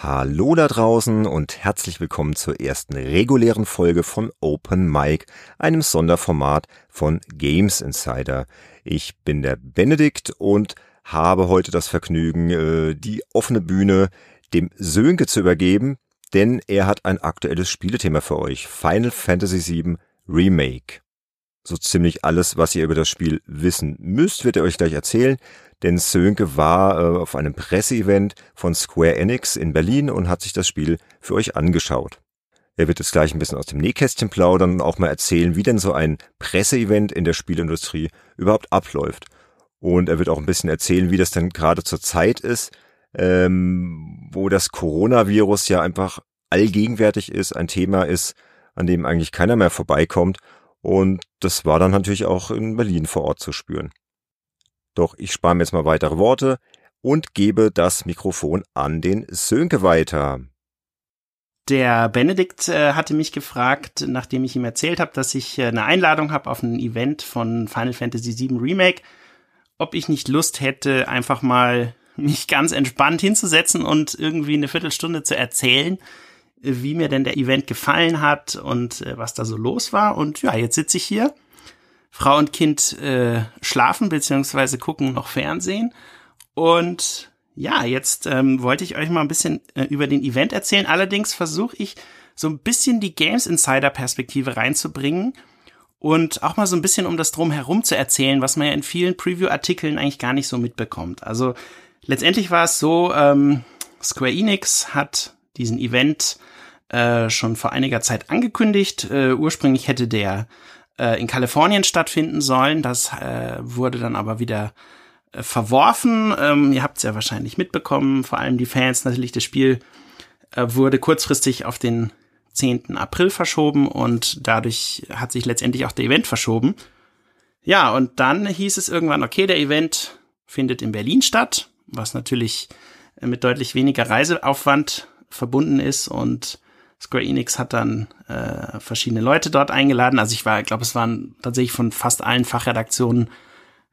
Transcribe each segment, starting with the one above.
Hallo da draußen und herzlich willkommen zur ersten regulären Folge von Open Mic, einem Sonderformat von Games Insider. Ich bin der Benedikt und habe heute das Vergnügen, äh, die offene Bühne dem Sönke zu übergeben, denn er hat ein aktuelles Spielethema für euch. Final Fantasy VII Remake. So ziemlich alles, was ihr über das Spiel wissen müsst, wird er euch gleich erzählen denn Sönke war äh, auf einem Presseevent von Square Enix in Berlin und hat sich das Spiel für euch angeschaut. Er wird jetzt gleich ein bisschen aus dem Nähkästchen plaudern und auch mal erzählen, wie denn so ein Presseevent in der Spielindustrie überhaupt abläuft. Und er wird auch ein bisschen erzählen, wie das denn gerade zur Zeit ist, ähm, wo das Coronavirus ja einfach allgegenwärtig ist, ein Thema ist, an dem eigentlich keiner mehr vorbeikommt. Und das war dann natürlich auch in Berlin vor Ort zu spüren. Doch ich spare mir jetzt mal weitere Worte und gebe das Mikrofon an den Sönke weiter. Der Benedikt äh, hatte mich gefragt, nachdem ich ihm erzählt habe, dass ich äh, eine Einladung habe auf ein Event von Final Fantasy VII Remake, ob ich nicht Lust hätte, einfach mal mich ganz entspannt hinzusetzen und irgendwie eine Viertelstunde zu erzählen, wie mir denn der Event gefallen hat und äh, was da so los war. Und ja, jetzt sitze ich hier Frau und Kind äh, schlafen beziehungsweise gucken noch Fernsehen. Und ja, jetzt ähm, wollte ich euch mal ein bisschen äh, über den Event erzählen. Allerdings versuche ich so ein bisschen die Games Insider Perspektive reinzubringen und auch mal so ein bisschen um das drumherum zu erzählen, was man ja in vielen Preview-Artikeln eigentlich gar nicht so mitbekommt. Also letztendlich war es so, ähm, Square Enix hat diesen Event äh, schon vor einiger Zeit angekündigt. Äh, ursprünglich hätte der äh, in Kalifornien stattfinden sollen. Das äh, wurde dann aber wieder äh, verworfen. Ähm, ihr habt es ja wahrscheinlich mitbekommen, vor allem die Fans natürlich. Das Spiel äh, wurde kurzfristig auf den 10. April verschoben und dadurch hat sich letztendlich auch der Event verschoben. Ja, und dann hieß es irgendwann, okay, der Event findet in Berlin statt, was natürlich äh, mit deutlich weniger Reiseaufwand verbunden ist und Square Enix hat dann äh, verschiedene Leute dort eingeladen. Also ich war, glaube, es waren tatsächlich von fast allen Fachredaktionen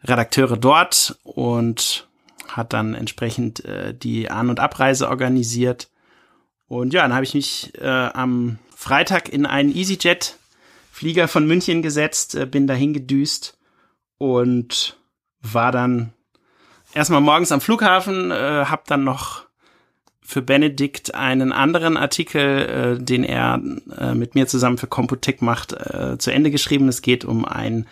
Redakteure dort und hat dann entsprechend äh, die An- und Abreise organisiert. Und ja, dann habe ich mich äh, am Freitag in einen EasyJet-Flieger von München gesetzt, äh, bin dahin gedüst und war dann erstmal morgens am Flughafen, äh, habe dann noch für Benedikt einen anderen Artikel, äh, den er äh, mit mir zusammen für Computec macht, äh, zu Ende geschrieben. Es geht um ein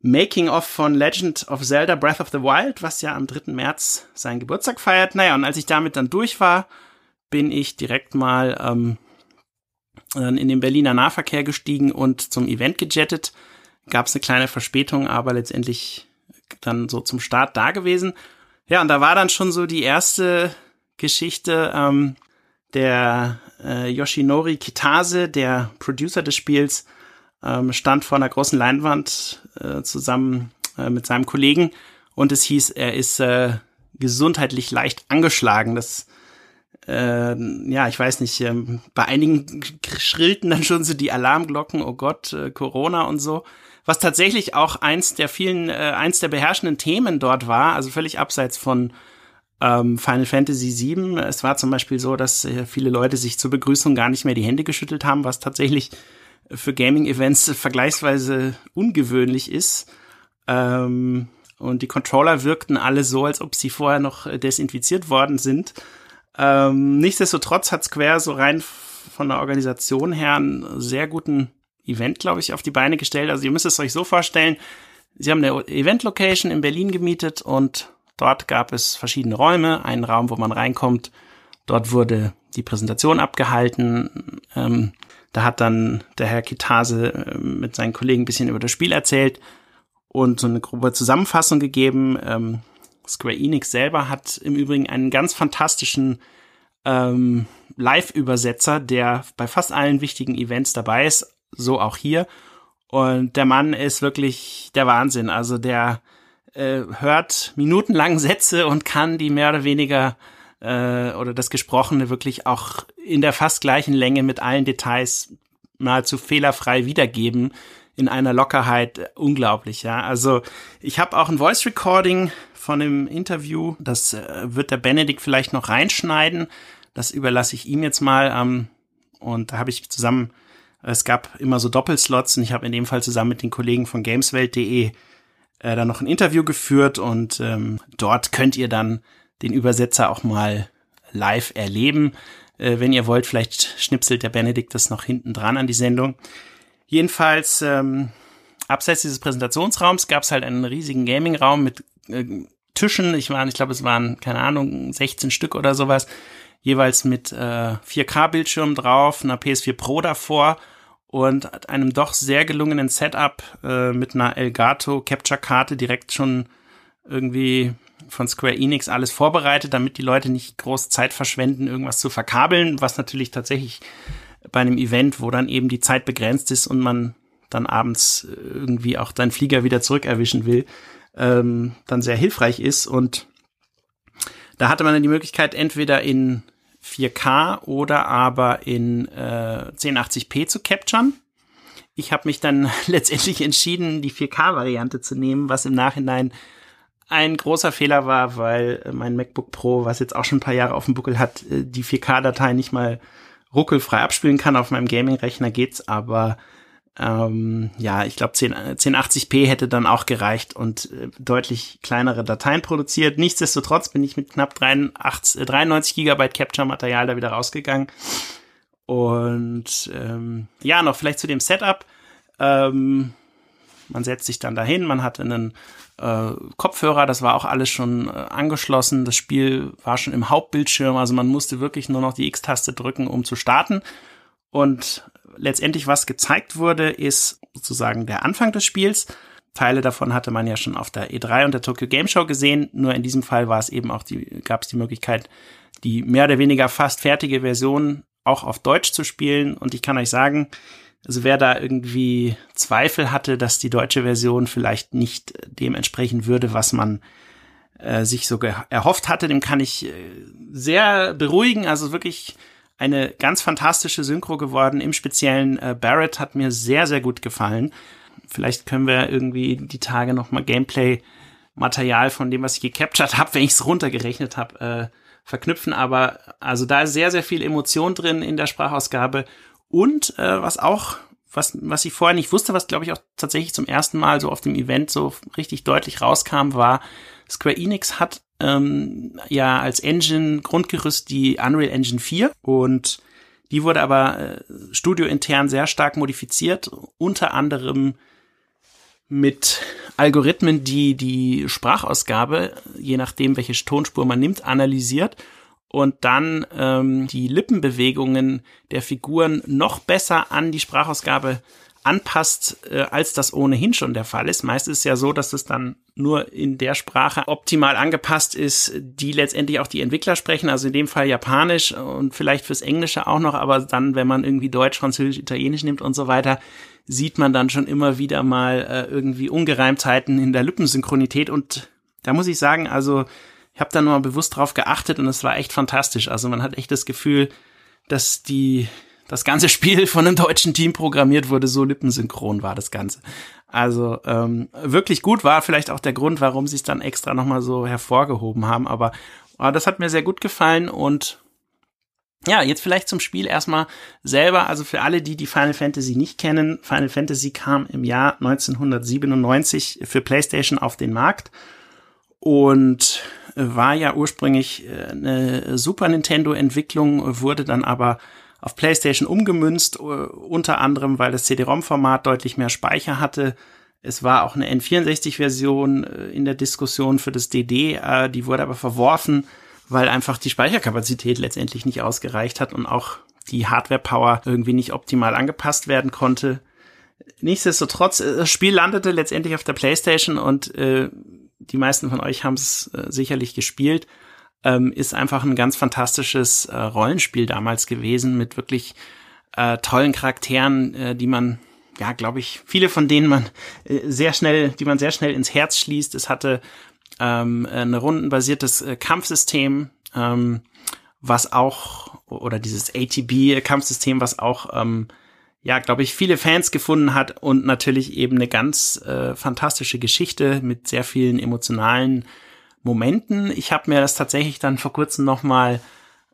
Making-of von Legend of Zelda Breath of the Wild, was ja am 3. März seinen Geburtstag feiert. Naja, und als ich damit dann durch war, bin ich direkt mal ähm, in den Berliner Nahverkehr gestiegen und zum Event gejettet. Gab es eine kleine Verspätung, aber letztendlich dann so zum Start da gewesen. Ja, und da war dann schon so die erste Geschichte. Ähm, der äh, Yoshinori Kitase, der Producer des Spiels, ähm, stand vor einer großen Leinwand äh, zusammen äh, mit seinem Kollegen und es hieß, er ist äh, gesundheitlich leicht angeschlagen. Das äh, ja, ich weiß nicht, ähm, bei einigen schrillten dann schon so die Alarmglocken, oh Gott, äh, Corona und so. Was tatsächlich auch eins der vielen, äh, eins der beherrschenden Themen dort war, also völlig abseits von ähm, Final Fantasy VII. Es war zum Beispiel so, dass äh, viele Leute sich zur Begrüßung gar nicht mehr die Hände geschüttelt haben, was tatsächlich für Gaming-Events vergleichsweise ungewöhnlich ist. Ähm, und die Controller wirkten alle so, als ob sie vorher noch desinfiziert worden sind. Ähm, nichtsdestotrotz hat Square so rein von der Organisation her einen sehr guten Event, glaube ich, auf die Beine gestellt. Also ihr müsst es euch so vorstellen, sie haben eine Event-Location in Berlin gemietet und Dort gab es verschiedene Räume, einen Raum, wo man reinkommt. Dort wurde die Präsentation abgehalten. Ähm, da hat dann der Herr Kitase äh, mit seinen Kollegen ein bisschen über das Spiel erzählt und so eine grobe Zusammenfassung gegeben. Ähm, Square Enix selber hat im Übrigen einen ganz fantastischen ähm, Live-Übersetzer, der bei fast allen wichtigen Events dabei ist, so auch hier. Und der Mann ist wirklich der Wahnsinn. Also der äh, hört minutenlang Sätze und kann die mehr oder weniger äh, oder das Gesprochene wirklich auch in der fast gleichen Länge mit allen Details nahezu fehlerfrei wiedergeben in einer Lockerheit unglaublich, ja. Also ich habe auch ein Voice Recording von dem Interview, das äh, wird der Benedikt vielleicht noch reinschneiden. das überlasse ich ihm jetzt mal. Ähm, und da habe ich zusammen, es gab immer so Doppelslots und ich habe in dem Fall zusammen mit den Kollegen von gameswelt.de äh, dann noch ein Interview geführt und ähm, dort könnt ihr dann den Übersetzer auch mal live erleben. Äh, wenn ihr wollt, vielleicht schnipselt der Benedikt das noch hinten dran an die Sendung. Jedenfalls, ähm, abseits dieses Präsentationsraums gab es halt einen riesigen Gaming-Raum mit äh, Tischen. Ich war, ich glaube, es waren, keine Ahnung, 16 Stück oder sowas. Jeweils mit äh, 4K-Bildschirm drauf, einer PS4 Pro davor und einem doch sehr gelungenen Setup äh, mit einer Elgato Capture Karte direkt schon irgendwie von Square Enix alles vorbereitet, damit die Leute nicht groß Zeit verschwenden, irgendwas zu verkabeln, was natürlich tatsächlich bei einem Event, wo dann eben die Zeit begrenzt ist und man dann abends irgendwie auch deinen Flieger wieder zurückerwischen will, ähm, dann sehr hilfreich ist. Und da hatte man dann die Möglichkeit, entweder in 4K oder aber in äh, 1080p zu capturen. Ich habe mich dann letztendlich entschieden, die 4K-Variante zu nehmen, was im Nachhinein ein großer Fehler war, weil mein MacBook Pro, was jetzt auch schon ein paar Jahre auf dem Buckel hat, äh, die 4K-Datei nicht mal ruckelfrei abspielen kann. Auf meinem Gaming-Rechner geht's, aber ähm, ja, ich glaube 10, 1080p hätte dann auch gereicht und äh, deutlich kleinere Dateien produziert. Nichtsdestotrotz bin ich mit knapp 83, äh, 93 Gigabyte Capture-Material da wieder rausgegangen. Und ähm, ja, noch vielleicht zu dem Setup. Ähm, man setzt sich dann dahin, man hat einen äh, Kopfhörer, das war auch alles schon äh, angeschlossen. Das Spiel war schon im Hauptbildschirm, also man musste wirklich nur noch die X-Taste drücken, um zu starten. Und letztendlich, was gezeigt wurde, ist sozusagen der Anfang des Spiels. Teile davon hatte man ja schon auf der E3 und der Tokyo Game Show gesehen. Nur in diesem Fall war es eben auch die, gab es die Möglichkeit, die mehr oder weniger fast fertige Version auch auf Deutsch zu spielen. Und ich kann euch sagen, also wer da irgendwie Zweifel hatte, dass die deutsche Version vielleicht nicht dem entsprechen würde, was man äh, sich so erhofft hatte, dem kann ich äh, sehr beruhigen. Also wirklich eine ganz fantastische Synchro geworden. Im speziellen äh, Barrett hat mir sehr, sehr gut gefallen. Vielleicht können wir irgendwie die Tage noch mal Gameplay-Material von dem, was ich gecaptured habe, wenn ich es runtergerechnet habe, äh, verknüpfen. Aber also da ist sehr, sehr viel Emotion drin in der Sprachausgabe. Und äh, was auch, was, was ich vorher nicht wusste, was glaube ich auch tatsächlich zum ersten Mal so auf dem Event so richtig deutlich rauskam, war, Square Enix hat ähm, ja als Engine Grundgerüst die Unreal Engine 4 und die wurde aber äh, studiointern sehr stark modifiziert, unter anderem mit Algorithmen, die die Sprachausgabe, je nachdem, welche Tonspur man nimmt, analysiert und dann ähm, die Lippenbewegungen der Figuren noch besser an die Sprachausgabe anpasst, äh, als das ohnehin schon der Fall ist. Meist ist es ja so, dass es dann nur in der Sprache optimal angepasst ist, die letztendlich auch die Entwickler sprechen, also in dem Fall Japanisch und vielleicht fürs Englische auch noch, aber dann, wenn man irgendwie Deutsch, Französisch, Italienisch nimmt und so weiter, sieht man dann schon immer wieder mal äh, irgendwie Ungereimtheiten in der Lippensynchronität und da muss ich sagen, also ich habe da nur mal bewusst drauf geachtet und es war echt fantastisch. Also man hat echt das Gefühl, dass die das ganze Spiel von einem deutschen Team programmiert wurde, so lippensynchron war das Ganze. Also ähm, wirklich gut war vielleicht auch der Grund, warum sie es dann extra nochmal so hervorgehoben haben. Aber oh, das hat mir sehr gut gefallen und ja, jetzt vielleicht zum Spiel erstmal selber. Also für alle, die die Final Fantasy nicht kennen, Final Fantasy kam im Jahr 1997 für PlayStation auf den Markt und war ja ursprünglich äh, eine Super Nintendo Entwicklung, wurde dann aber auf PlayStation umgemünzt, äh, unter anderem, weil das CD-ROM-Format deutlich mehr Speicher hatte. Es war auch eine N64-Version äh, in der Diskussion für das DD, äh, die wurde aber verworfen, weil einfach die Speicherkapazität letztendlich nicht ausgereicht hat und auch die Hardware-Power irgendwie nicht optimal angepasst werden konnte. Nichtsdestotrotz, das Spiel landete letztendlich auf der PlayStation und äh, die meisten von euch haben es äh, sicherlich gespielt ähm, ist einfach ein ganz fantastisches äh, Rollenspiel damals gewesen mit wirklich äh, tollen Charakteren, äh, die man ja, glaube ich, viele von denen man äh, sehr schnell, die man sehr schnell ins Herz schließt. Es hatte ähm, ein rundenbasiertes äh, Kampfsystem, ähm, was auch, oder dieses ATB-Kampfsystem, was auch, ähm, ja, glaube ich, viele Fans gefunden hat und natürlich eben eine ganz äh, fantastische Geschichte mit sehr vielen emotionalen Momenten. Ich habe mir das tatsächlich dann vor kurzem noch mal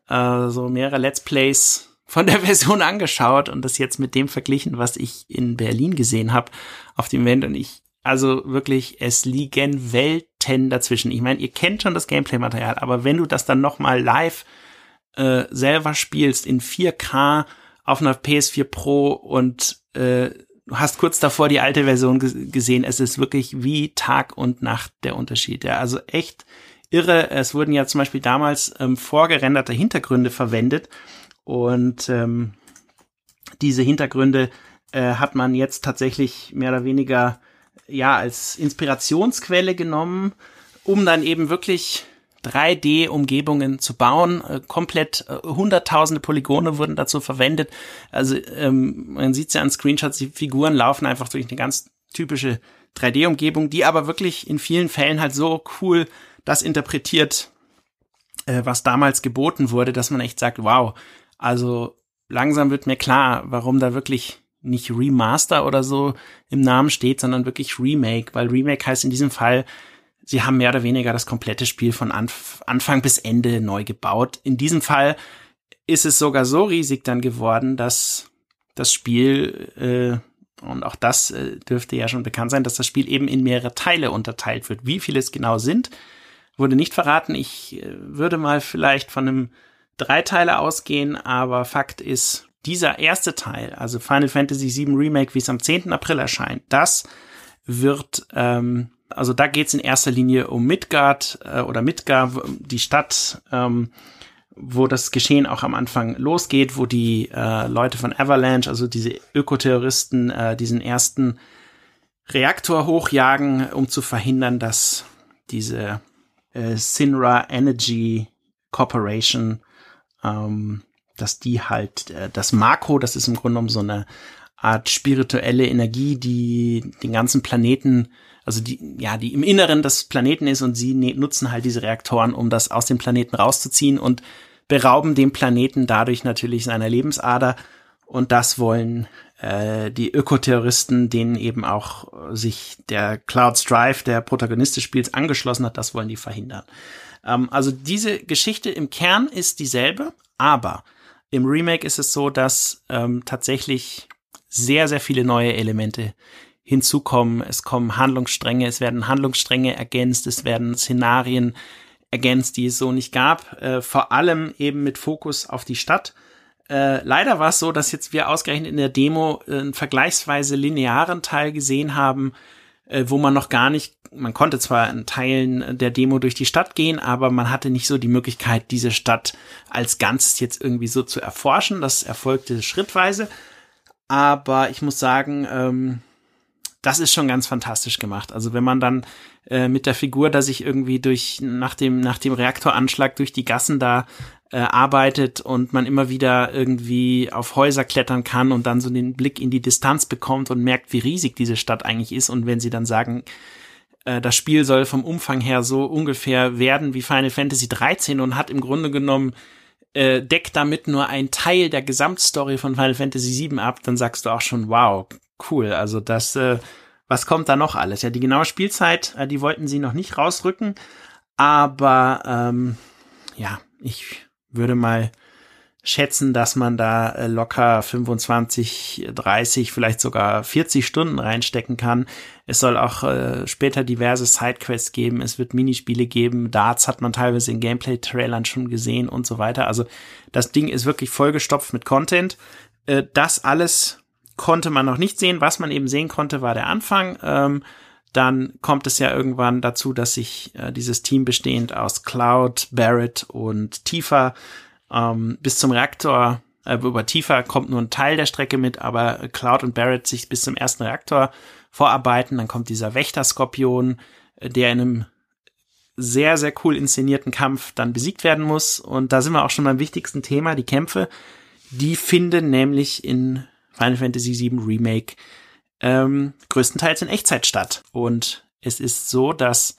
äh, so mehrere Let's Plays von der Version angeschaut und das jetzt mit dem verglichen, was ich in Berlin gesehen habe auf dem Event und ich also wirklich, es liegen Welten dazwischen. Ich meine, ihr kennt schon das Gameplay-Material, aber wenn du das dann noch mal live äh, selber spielst in 4K auf einer PS4 Pro und äh, du hast kurz davor die alte Version gesehen, es ist wirklich wie Tag und Nacht der Unterschied. Ja, also echt irre. Es wurden ja zum Beispiel damals ähm, vorgerenderte Hintergründe verwendet und ähm, diese Hintergründe äh, hat man jetzt tatsächlich mehr oder weniger ja als Inspirationsquelle genommen, um dann eben wirklich 3D-Umgebungen zu bauen. Äh, komplett äh, hunderttausende Polygone wurden dazu verwendet. Also ähm, man sieht ja an Screenshots, die Figuren laufen einfach durch eine ganz typische 3D-Umgebung, die aber wirklich in vielen Fällen halt so cool das interpretiert, äh, was damals geboten wurde, dass man echt sagt, wow, also langsam wird mir klar, warum da wirklich nicht Remaster oder so im Namen steht, sondern wirklich Remake, weil Remake heißt in diesem Fall, sie haben mehr oder weniger das komplette Spiel von Anf Anfang bis Ende neu gebaut. In diesem Fall ist es sogar so riesig dann geworden, dass das Spiel, äh, und auch das äh, dürfte ja schon bekannt sein, dass das Spiel eben in mehrere Teile unterteilt wird. Wie viele es genau sind, wurde nicht verraten. Ich äh, würde mal vielleicht von einem Dreiteiler ausgehen, aber Fakt ist, dieser erste Teil, also Final Fantasy VII Remake, wie es am 10. April erscheint, das wird, ähm, also da geht es in erster Linie um Midgard äh, oder Midgard, die Stadt, ähm, wo das Geschehen auch am Anfang losgeht, wo die äh, Leute von Avalanche, also diese Ökoterroristen, äh, diesen ersten Reaktor hochjagen, um zu verhindern, dass diese äh, Sinra Energy Corporation ähm, dass die halt äh, das Makro, das ist im Grunde genommen so eine Art spirituelle Energie, die den ganzen Planeten, also die, ja, die im Inneren des Planeten ist und sie ne nutzen halt diese Reaktoren, um das aus dem Planeten rauszuziehen und berauben dem Planeten dadurch natürlich seiner Lebensader. Und das wollen äh, die Ökoterroristen, denen eben auch sich der Cloud Strife, der Protagonist des Spiels, angeschlossen hat, das wollen die verhindern. Ähm, also diese Geschichte im Kern ist dieselbe, aber im Remake ist es so, dass ähm, tatsächlich sehr, sehr viele neue Elemente hinzukommen. Es kommen Handlungsstränge, es werden Handlungsstränge ergänzt, es werden Szenarien ergänzt, die es so nicht gab. Äh, vor allem eben mit Fokus auf die Stadt. Äh, leider war es so, dass jetzt wir ausgerechnet in der Demo einen vergleichsweise linearen Teil gesehen haben, äh, wo man noch gar nicht, man konnte zwar in Teilen der Demo durch die Stadt gehen, aber man hatte nicht so die Möglichkeit, diese Stadt als Ganzes jetzt irgendwie so zu erforschen. Das erfolgte schrittweise. Aber ich muss sagen, ähm, das ist schon ganz fantastisch gemacht. Also wenn man dann äh, mit der Figur, da sich irgendwie durch nach dem nach dem Reaktoranschlag durch die Gassen da äh, arbeitet und man immer wieder irgendwie auf Häuser klettern kann und dann so den Blick in die Distanz bekommt und merkt, wie riesig diese Stadt eigentlich ist. Und wenn sie dann sagen, äh, das Spiel soll vom Umfang her so ungefähr werden wie Final Fantasy 13 und hat im Grunde genommen äh, deckt damit nur ein Teil der Gesamtstory von Final Fantasy 7 ab, dann sagst du auch schon, wow, cool. Also das, äh, was kommt da noch alles? Ja, die genaue Spielzeit, äh, die wollten sie noch nicht rausrücken, aber ähm, ja, ich würde mal schätzen, dass man da äh, locker 25, 30, vielleicht sogar 40 Stunden reinstecken kann. Es soll auch äh, später diverse Sidequests geben. Es wird Minispiele geben. Darts hat man teilweise in Gameplay-Trailern schon gesehen und so weiter. Also das Ding ist wirklich vollgestopft mit Content. Äh, das alles konnte man noch nicht sehen. Was man eben sehen konnte, war der Anfang. Ähm, dann kommt es ja irgendwann dazu, dass sich äh, dieses Team bestehend aus Cloud, Barrett und Tifa ähm, bis zum Reaktor, äh, über Tifa kommt nur ein Teil der Strecke mit, aber Cloud und Barrett sich bis zum ersten Reaktor vorarbeiten. Dann kommt dieser Wächter-Skorpion, äh, der in einem sehr, sehr cool inszenierten Kampf dann besiegt werden muss. Und da sind wir auch schon beim wichtigsten Thema, die Kämpfe. Die finden nämlich in Final Fantasy VII Remake ähm, größtenteils in Echtzeit statt. Und es ist so, dass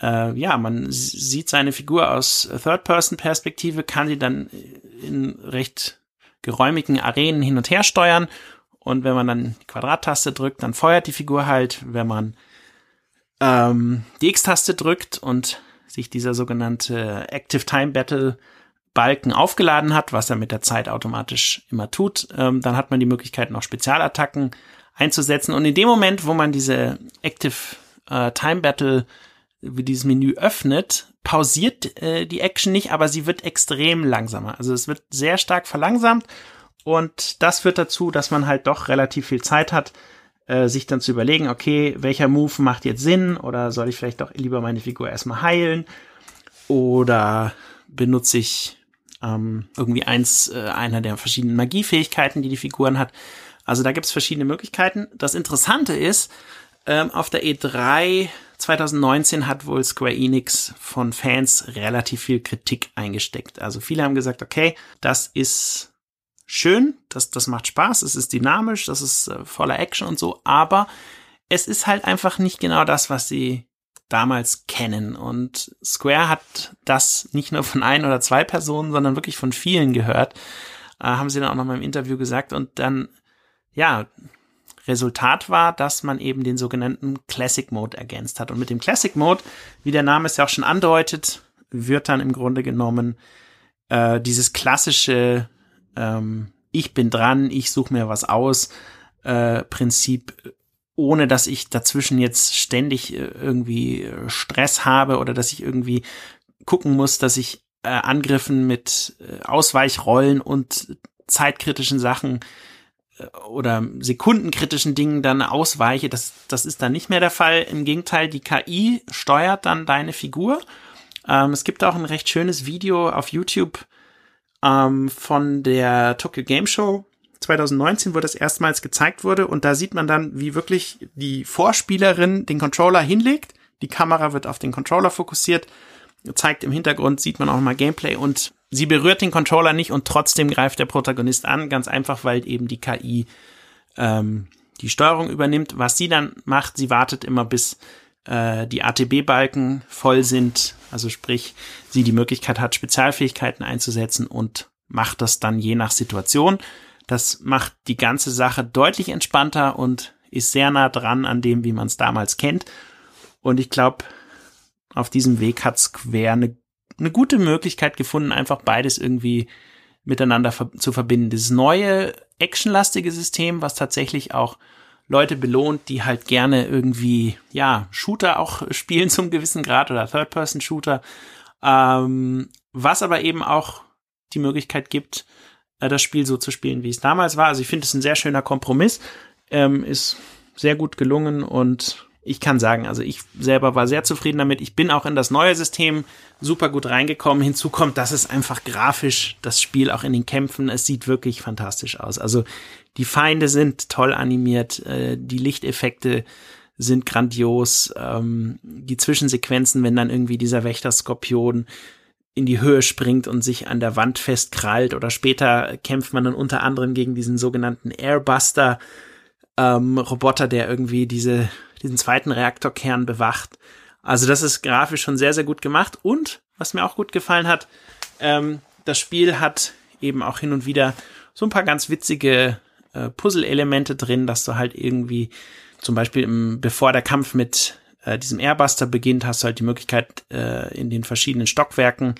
äh, ja, man sieht seine Figur aus Third-Person-Perspektive, kann sie dann in recht geräumigen Arenen hin und her steuern. Und wenn man dann die Quadrattaste drückt, dann feuert die Figur halt. Wenn man ähm, die X-Taste drückt und sich dieser sogenannte Active Time Battle Balken aufgeladen hat, was er mit der Zeit automatisch immer tut, ähm, dann hat man die Möglichkeit, noch Spezialattacken einzusetzen. Und in dem Moment, wo man diese Active äh, Time Battle wie dieses Menü öffnet, pausiert äh, die Action nicht, aber sie wird extrem langsamer. Also es wird sehr stark verlangsamt und das führt dazu, dass man halt doch relativ viel Zeit hat, äh, sich dann zu überlegen, okay, welcher Move macht jetzt Sinn oder soll ich vielleicht doch lieber meine Figur erstmal heilen oder benutze ich ähm, irgendwie eins äh, einer der verschiedenen Magiefähigkeiten, die die Figuren hat. Also da gibt's verschiedene Möglichkeiten. Das Interessante ist, ähm, auf der E3 2019 hat wohl Square Enix von Fans relativ viel Kritik eingesteckt. Also viele haben gesagt, okay, das ist schön, das, das macht Spaß, es ist dynamisch, das ist äh, voller Action und so, aber es ist halt einfach nicht genau das, was sie damals kennen. Und Square hat das nicht nur von ein oder zwei Personen, sondern wirklich von vielen gehört. Äh, haben sie dann auch noch mal im Interview gesagt. Und dann, ja, Resultat war, dass man eben den sogenannten Classic Mode ergänzt hat. Und mit dem Classic Mode, wie der Name es ja auch schon andeutet, wird dann im Grunde genommen äh, dieses klassische ähm, Ich bin dran, ich suche mir was aus äh, Prinzip, ohne dass ich dazwischen jetzt ständig äh, irgendwie äh, Stress habe oder dass ich irgendwie gucken muss, dass ich äh, Angriffen mit äh, Ausweichrollen und zeitkritischen Sachen oder sekundenkritischen Dingen dann ausweiche, das, das ist dann nicht mehr der Fall. Im Gegenteil, die KI steuert dann deine Figur. Ähm, es gibt auch ein recht schönes Video auf YouTube ähm, von der Tokyo Game Show 2019, wo das erstmals gezeigt wurde. Und da sieht man dann, wie wirklich die Vorspielerin den Controller hinlegt. Die Kamera wird auf den Controller fokussiert, zeigt im Hintergrund, sieht man auch mal Gameplay und sie berührt den Controller nicht und trotzdem greift der Protagonist an, ganz einfach, weil eben die KI ähm, die Steuerung übernimmt. Was sie dann macht, sie wartet immer bis äh, die ATB-Balken voll sind, also sprich, sie die Möglichkeit hat, Spezialfähigkeiten einzusetzen und macht das dann je nach Situation. Das macht die ganze Sache deutlich entspannter und ist sehr nah dran an dem, wie man es damals kennt. Und ich glaube, auf diesem Weg hat Square eine eine gute Möglichkeit gefunden, einfach beides irgendwie miteinander ver zu verbinden. Dieses neue actionlastige System, was tatsächlich auch Leute belohnt, die halt gerne irgendwie, ja, Shooter auch spielen zum gewissen Grad oder Third-Person-Shooter, ähm, was aber eben auch die Möglichkeit gibt, äh, das Spiel so zu spielen, wie es damals war. Also ich finde es ein sehr schöner Kompromiss, ähm, ist sehr gut gelungen und ich kann sagen, also ich selber war sehr zufrieden damit. Ich bin auch in das neue System super gut reingekommen. Hinzu kommt, dass es einfach grafisch das Spiel auch in den Kämpfen, es sieht wirklich fantastisch aus. Also die Feinde sind toll animiert, äh, die Lichteffekte sind grandios, ähm, die Zwischensequenzen, wenn dann irgendwie dieser Wächter-Skorpion in die Höhe springt und sich an der Wand festkrallt oder später kämpft man dann unter anderem gegen diesen sogenannten Airbuster ähm, Roboter, der irgendwie diese diesen zweiten Reaktorkern bewacht. Also das ist grafisch schon sehr, sehr gut gemacht. Und was mir auch gut gefallen hat, ähm, das Spiel hat eben auch hin und wieder so ein paar ganz witzige äh, Puzzle-Elemente drin, dass du halt irgendwie zum Beispiel im, bevor der Kampf mit äh, diesem Airbuster beginnt, hast du halt die Möglichkeit, äh, in den verschiedenen Stockwerken,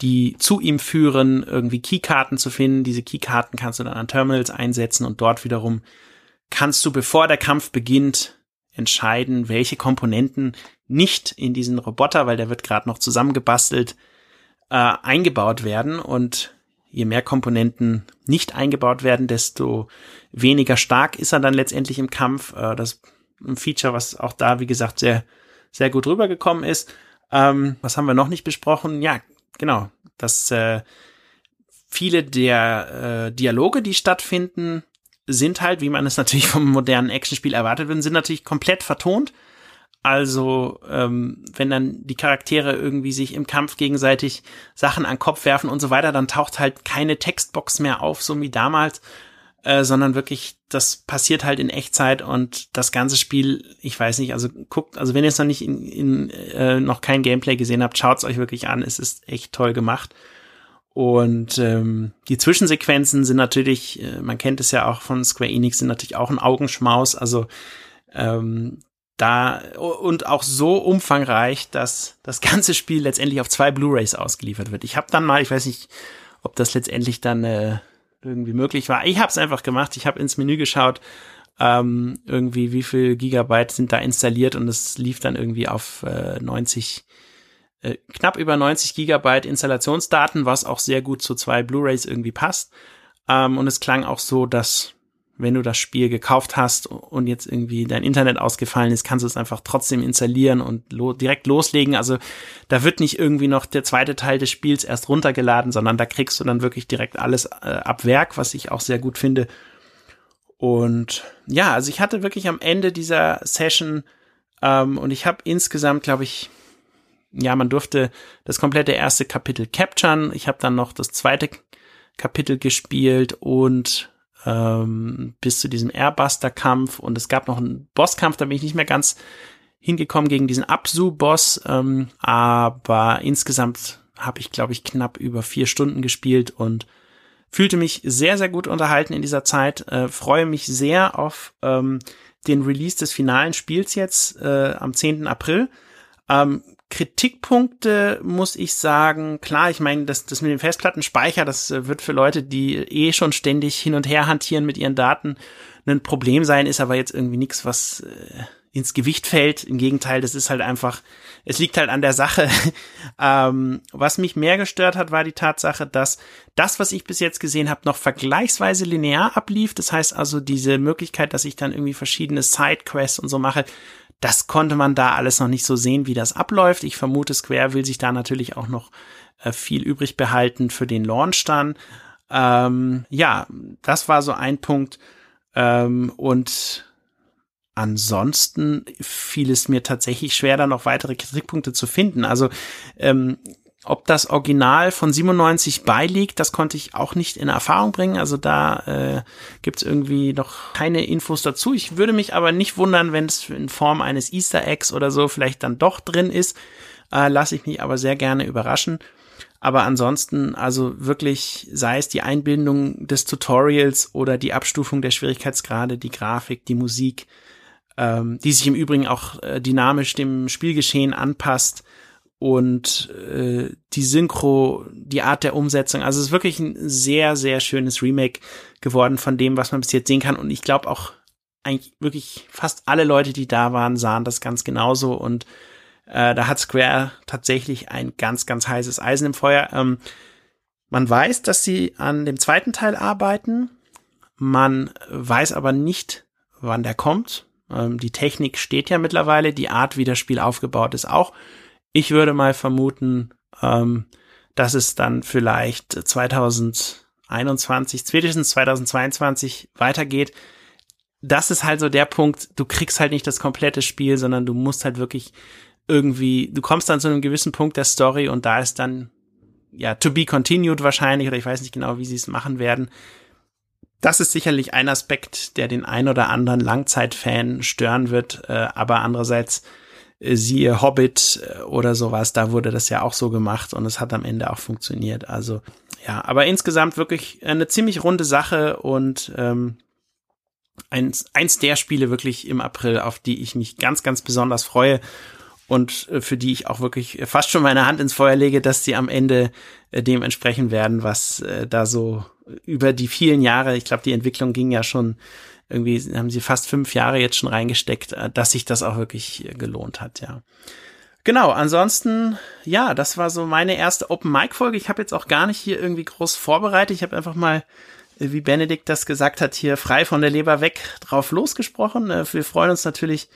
die zu ihm führen, irgendwie Keykarten zu finden. Diese Keykarten kannst du dann an Terminals einsetzen und dort wiederum kannst du, bevor der Kampf beginnt, entscheiden, welche Komponenten nicht in diesen Roboter, weil der wird gerade noch zusammengebastelt, äh, eingebaut werden. Und je mehr Komponenten nicht eingebaut werden, desto weniger stark ist er dann letztendlich im Kampf. Äh, das ein Feature, was auch da, wie gesagt, sehr, sehr gut rübergekommen ist. Ähm, was haben wir noch nicht besprochen? Ja, genau, dass äh, viele der äh, Dialoge, die stattfinden, sind halt, wie man es natürlich vom modernen Actionspiel erwartet wird, sind natürlich komplett vertont. Also, ähm, wenn dann die Charaktere irgendwie sich im Kampf gegenseitig Sachen an den Kopf werfen und so weiter, dann taucht halt keine Textbox mehr auf, so wie damals, äh, sondern wirklich, das passiert halt in Echtzeit und das ganze Spiel, ich weiß nicht, also guckt, also wenn ihr es noch nicht in, in äh, noch kein Gameplay gesehen habt, schaut's euch wirklich an, es ist echt toll gemacht. Und ähm, die Zwischensequenzen sind natürlich, äh, man kennt es ja auch von Square Enix, sind natürlich auch ein Augenschmaus. Also ähm, da und auch so umfangreich, dass das ganze Spiel letztendlich auf zwei Blu-rays ausgeliefert wird. Ich habe dann mal, ich weiß nicht, ob das letztendlich dann äh, irgendwie möglich war. Ich habe es einfach gemacht. Ich habe ins Menü geschaut, ähm, irgendwie wie viel Gigabyte sind da installiert und es lief dann irgendwie auf äh, 90 äh, knapp über 90 Gigabyte Installationsdaten, was auch sehr gut zu zwei Blu-rays irgendwie passt. Ähm, und es klang auch so, dass wenn du das Spiel gekauft hast und jetzt irgendwie dein Internet ausgefallen ist, kannst du es einfach trotzdem installieren und lo direkt loslegen. Also da wird nicht irgendwie noch der zweite Teil des Spiels erst runtergeladen, sondern da kriegst du dann wirklich direkt alles äh, ab Werk, was ich auch sehr gut finde. Und ja, also ich hatte wirklich am Ende dieser Session ähm, und ich habe insgesamt, glaube ich, ja, man durfte das komplette erste Kapitel capturen. Ich habe dann noch das zweite Kapitel gespielt und ähm, bis zu diesem Airbuster-Kampf und es gab noch einen Bosskampf, da bin ich nicht mehr ganz hingekommen gegen diesen Absu-Boss, ähm, aber insgesamt habe ich, glaube ich, knapp über vier Stunden gespielt und fühlte mich sehr, sehr gut unterhalten in dieser Zeit, äh, freue mich sehr auf ähm, den Release des finalen Spiels jetzt äh, am 10. April. Ähm, Kritikpunkte muss ich sagen, klar, ich meine, das, das mit dem Festplattenspeicher, das äh, wird für Leute, die eh schon ständig hin und her hantieren mit ihren Daten, ein Problem sein, ist aber jetzt irgendwie nichts, was äh, ins Gewicht fällt. Im Gegenteil, das ist halt einfach, es liegt halt an der Sache. ähm, was mich mehr gestört hat, war die Tatsache, dass das, was ich bis jetzt gesehen habe, noch vergleichsweise linear ablief. Das heißt also, diese Möglichkeit, dass ich dann irgendwie verschiedene Sidequests und so mache, das konnte man da alles noch nicht so sehen, wie das abläuft. Ich vermute, Square will sich da natürlich auch noch äh, viel übrig behalten für den Launch dann. Ähm, ja, das war so ein Punkt. Ähm, und ansonsten fiel es mir tatsächlich schwer, da noch weitere Kritikpunkte zu finden. Also ähm, ob das Original von 97 beiliegt, das konnte ich auch nicht in Erfahrung bringen. Also da äh, gibt irgendwie noch keine Infos dazu. Ich würde mich aber nicht wundern, wenn es in Form eines Easter Eggs oder so vielleicht dann doch drin ist. Äh, Lasse ich mich aber sehr gerne überraschen. Aber ansonsten, also wirklich, sei es die Einbindung des Tutorials oder die Abstufung der Schwierigkeitsgrade, die Grafik, die Musik, ähm, die sich im Übrigen auch äh, dynamisch dem Spielgeschehen anpasst, und äh, die Synchro, die Art der Umsetzung. Also es ist wirklich ein sehr, sehr schönes Remake geworden von dem, was man bis jetzt sehen kann. Und ich glaube auch eigentlich wirklich fast alle Leute, die da waren, sahen das ganz genauso. Und äh, da hat Square tatsächlich ein ganz, ganz heißes Eisen im Feuer. Ähm, man weiß, dass sie an dem zweiten Teil arbeiten. Man weiß aber nicht, wann der kommt. Ähm, die Technik steht ja mittlerweile, die Art, wie das Spiel aufgebaut ist, auch. Ich würde mal vermuten, ähm, dass es dann vielleicht 2021, spätestens 2022 weitergeht. Das ist halt so der Punkt, du kriegst halt nicht das komplette Spiel, sondern du musst halt wirklich irgendwie, du kommst dann zu einem gewissen Punkt der Story und da ist dann, ja, to be continued wahrscheinlich, oder ich weiß nicht genau, wie sie es machen werden. Das ist sicherlich ein Aspekt, der den ein oder anderen Langzeitfan stören wird, äh, aber andererseits siehe Hobbit äh, oder sowas, da wurde das ja auch so gemacht und es hat am Ende auch funktioniert. Also ja, aber insgesamt wirklich eine ziemlich runde Sache und ähm, eins, eins der Spiele wirklich im April, auf die ich mich ganz, ganz besonders freue und äh, für die ich auch wirklich fast schon meine Hand ins Feuer lege, dass sie am Ende äh, dem entsprechen werden, was äh, da so über die vielen Jahre, ich glaube, die Entwicklung ging ja schon irgendwie haben sie fast fünf Jahre jetzt schon reingesteckt, äh, dass sich das auch wirklich äh, gelohnt hat, ja. Genau, ansonsten, ja, das war so meine erste Open Mic Folge. Ich habe jetzt auch gar nicht hier irgendwie groß vorbereitet. Ich habe einfach mal, äh, wie Benedikt das gesagt hat, hier frei von der Leber weg drauf losgesprochen. Wir freuen uns natürlich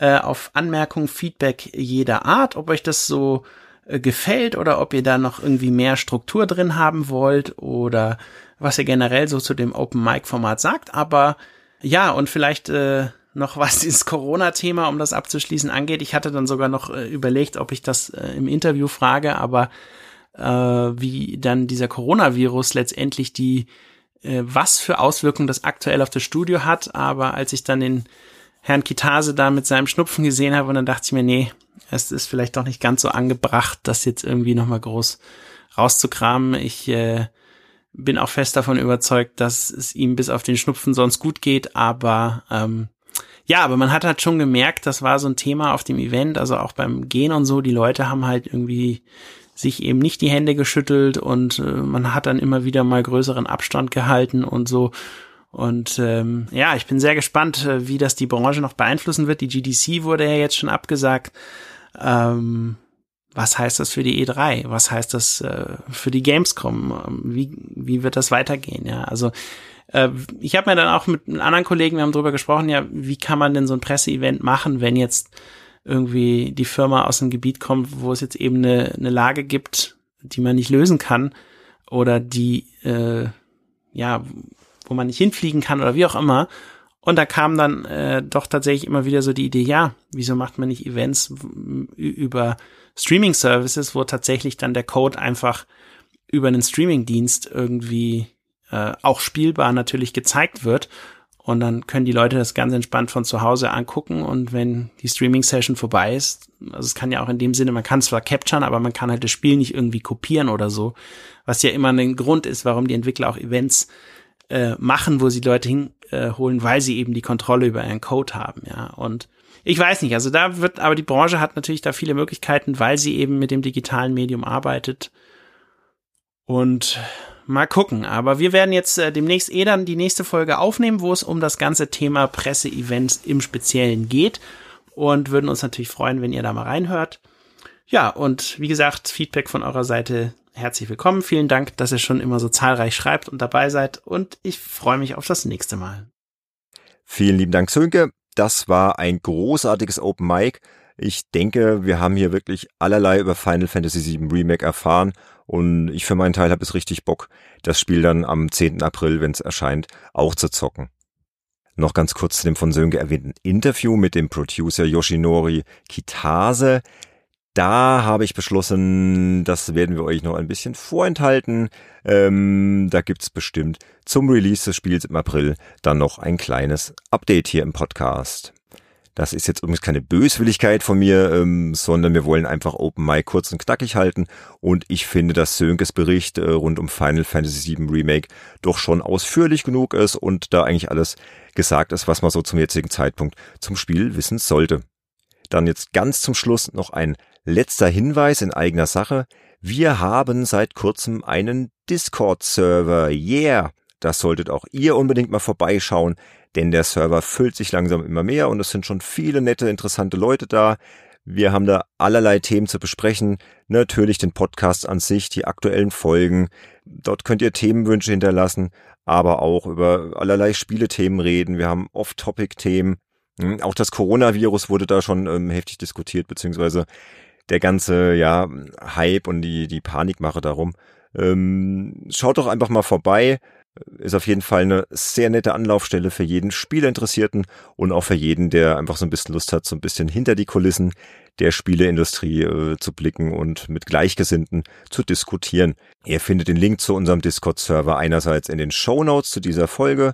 auf Anmerkungen, Feedback jeder Art, ob euch das so gefällt oder ob ihr da noch irgendwie mehr Struktur drin haben wollt oder was ihr generell so zu dem Open Mic Format sagt. Aber ja, und vielleicht äh, noch was dieses Corona-Thema, um das abzuschließen, angeht. Ich hatte dann sogar noch äh, überlegt, ob ich das äh, im Interview frage, aber äh, wie dann dieser Coronavirus letztendlich die, äh, was für Auswirkungen das aktuell auf das Studio hat. Aber als ich dann den Herrn Kitase da mit seinem Schnupfen gesehen habe, und dann dachte ich mir, nee, es ist vielleicht doch nicht ganz so angebracht, das jetzt irgendwie nochmal groß rauszukramen. Ich äh, bin auch fest davon überzeugt, dass es ihm bis auf den Schnupfen sonst gut geht, aber ähm, ja, aber man hat halt schon gemerkt, das war so ein Thema auf dem Event, also auch beim Gehen und so, die Leute haben halt irgendwie sich eben nicht die Hände geschüttelt und äh, man hat dann immer wieder mal größeren Abstand gehalten und so. Und ähm, ja, ich bin sehr gespannt, äh, wie das die Branche noch beeinflussen wird. Die GDC wurde ja jetzt schon abgesagt. Ähm, was heißt das für die E3? Was heißt das äh, für die Gamescom? Ähm, wie, wie wird das weitergehen? Ja, also äh, ich habe mir dann auch mit anderen Kollegen, wir haben drüber gesprochen, ja, wie kann man denn so ein Presseevent machen, wenn jetzt irgendwie die Firma aus einem Gebiet kommt, wo es jetzt eben eine, eine Lage gibt, die man nicht lösen kann oder die, äh, ja, wo man nicht hinfliegen kann oder wie auch immer. Und da kam dann äh, doch tatsächlich immer wieder so die Idee, ja, wieso macht man nicht Events über Streaming-Services, wo tatsächlich dann der Code einfach über einen Streaming-Dienst irgendwie äh, auch spielbar natürlich gezeigt wird. Und dann können die Leute das ganz entspannt von zu Hause angucken. Und wenn die Streaming-Session vorbei ist, also es kann ja auch in dem Sinne, man kann zwar capturen, aber man kann halt das Spiel nicht irgendwie kopieren oder so. Was ja immer ein Grund ist, warum die Entwickler auch Events äh, machen, wo sie Leute hinholen, äh, weil sie eben die Kontrolle über ihren Code haben, ja. Und ich weiß nicht, also da wird, aber die Branche hat natürlich da viele Möglichkeiten, weil sie eben mit dem digitalen Medium arbeitet. Und mal gucken. Aber wir werden jetzt äh, demnächst eh dann die nächste Folge aufnehmen, wo es um das ganze Thema Presseevents im Speziellen geht. Und würden uns natürlich freuen, wenn ihr da mal reinhört. Ja, und wie gesagt, Feedback von eurer Seite herzlich willkommen. Vielen Dank, dass ihr schon immer so zahlreich schreibt und dabei seid. Und ich freue mich auf das nächste Mal. Vielen lieben Dank, Sönke. Das war ein großartiges Open Mic. Ich denke, wir haben hier wirklich allerlei über Final Fantasy VII Remake erfahren und ich für meinen Teil habe es richtig Bock, das Spiel dann am 10. April, wenn es erscheint, auch zu zocken. Noch ganz kurz zu dem von Sönke erwähnten Interview mit dem Producer Yoshinori Kitase. Da habe ich beschlossen, das werden wir euch noch ein bisschen vorenthalten. Ähm, da gibt's bestimmt zum Release des Spiels im April dann noch ein kleines Update hier im Podcast. Das ist jetzt übrigens keine Böswilligkeit von mir, ähm, sondern wir wollen einfach Open Mic kurz und knackig halten. Und ich finde, dass Sönkes Bericht äh, rund um Final Fantasy VII Remake doch schon ausführlich genug ist und da eigentlich alles gesagt ist, was man so zum jetzigen Zeitpunkt zum Spiel wissen sollte. Dann jetzt ganz zum Schluss noch ein letzter Hinweis in eigener Sache. Wir haben seit kurzem einen Discord-Server. Yeah! Das solltet auch ihr unbedingt mal vorbeischauen denn der Server füllt sich langsam immer mehr und es sind schon viele nette, interessante Leute da. Wir haben da allerlei Themen zu besprechen. Natürlich den Podcast an sich, die aktuellen Folgen. Dort könnt ihr Themenwünsche hinterlassen, aber auch über allerlei Spielethemen reden. Wir haben Off-Topic-Themen. Hm, auch das Coronavirus wurde da schon ähm, heftig diskutiert, beziehungsweise der ganze ja Hype und die die Panikmache darum. Ähm, schaut doch einfach mal vorbei ist auf jeden Fall eine sehr nette Anlaufstelle für jeden Spieleinteressierten und auch für jeden, der einfach so ein bisschen Lust hat, so ein bisschen hinter die Kulissen der Spieleindustrie äh, zu blicken und mit Gleichgesinnten zu diskutieren. Ihr findet den Link zu unserem Discord-Server einerseits in den Show Notes zu dieser Folge,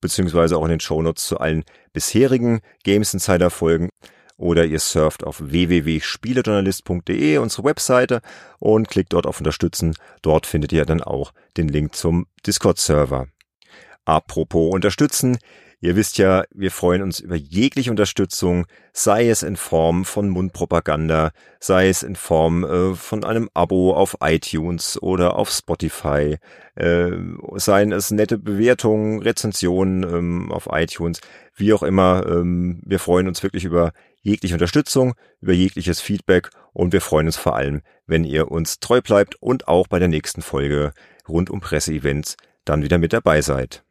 beziehungsweise auch in den Show Notes zu allen bisherigen Games Insider Folgen oder ihr surft auf www.spielejournalist.de, unsere Webseite, und klickt dort auf Unterstützen. Dort findet ihr dann auch den Link zum Discord-Server. Apropos Unterstützen, Ihr wisst ja, wir freuen uns über jegliche Unterstützung, sei es in Form von Mundpropaganda, sei es in Form äh, von einem Abo auf iTunes oder auf Spotify, äh, seien es nette Bewertungen, Rezensionen ähm, auf iTunes, wie auch immer. Ähm, wir freuen uns wirklich über jegliche Unterstützung, über jegliches Feedback und wir freuen uns vor allem, wenn ihr uns treu bleibt und auch bei der nächsten Folge rund um Presseevents dann wieder mit dabei seid.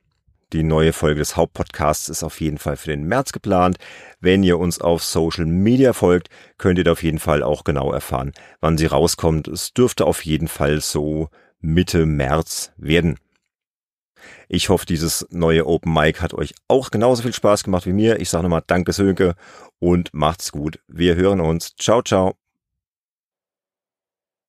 Die neue Folge des Hauptpodcasts ist auf jeden Fall für den März geplant. Wenn ihr uns auf Social Media folgt, könnt ihr da auf jeden Fall auch genau erfahren, wann sie rauskommt. Es dürfte auf jeden Fall so Mitte März werden. Ich hoffe, dieses neue Open Mic hat euch auch genauso viel Spaß gemacht wie mir. Ich sage nochmal Danke Sönke und macht's gut. Wir hören uns. Ciao, ciao.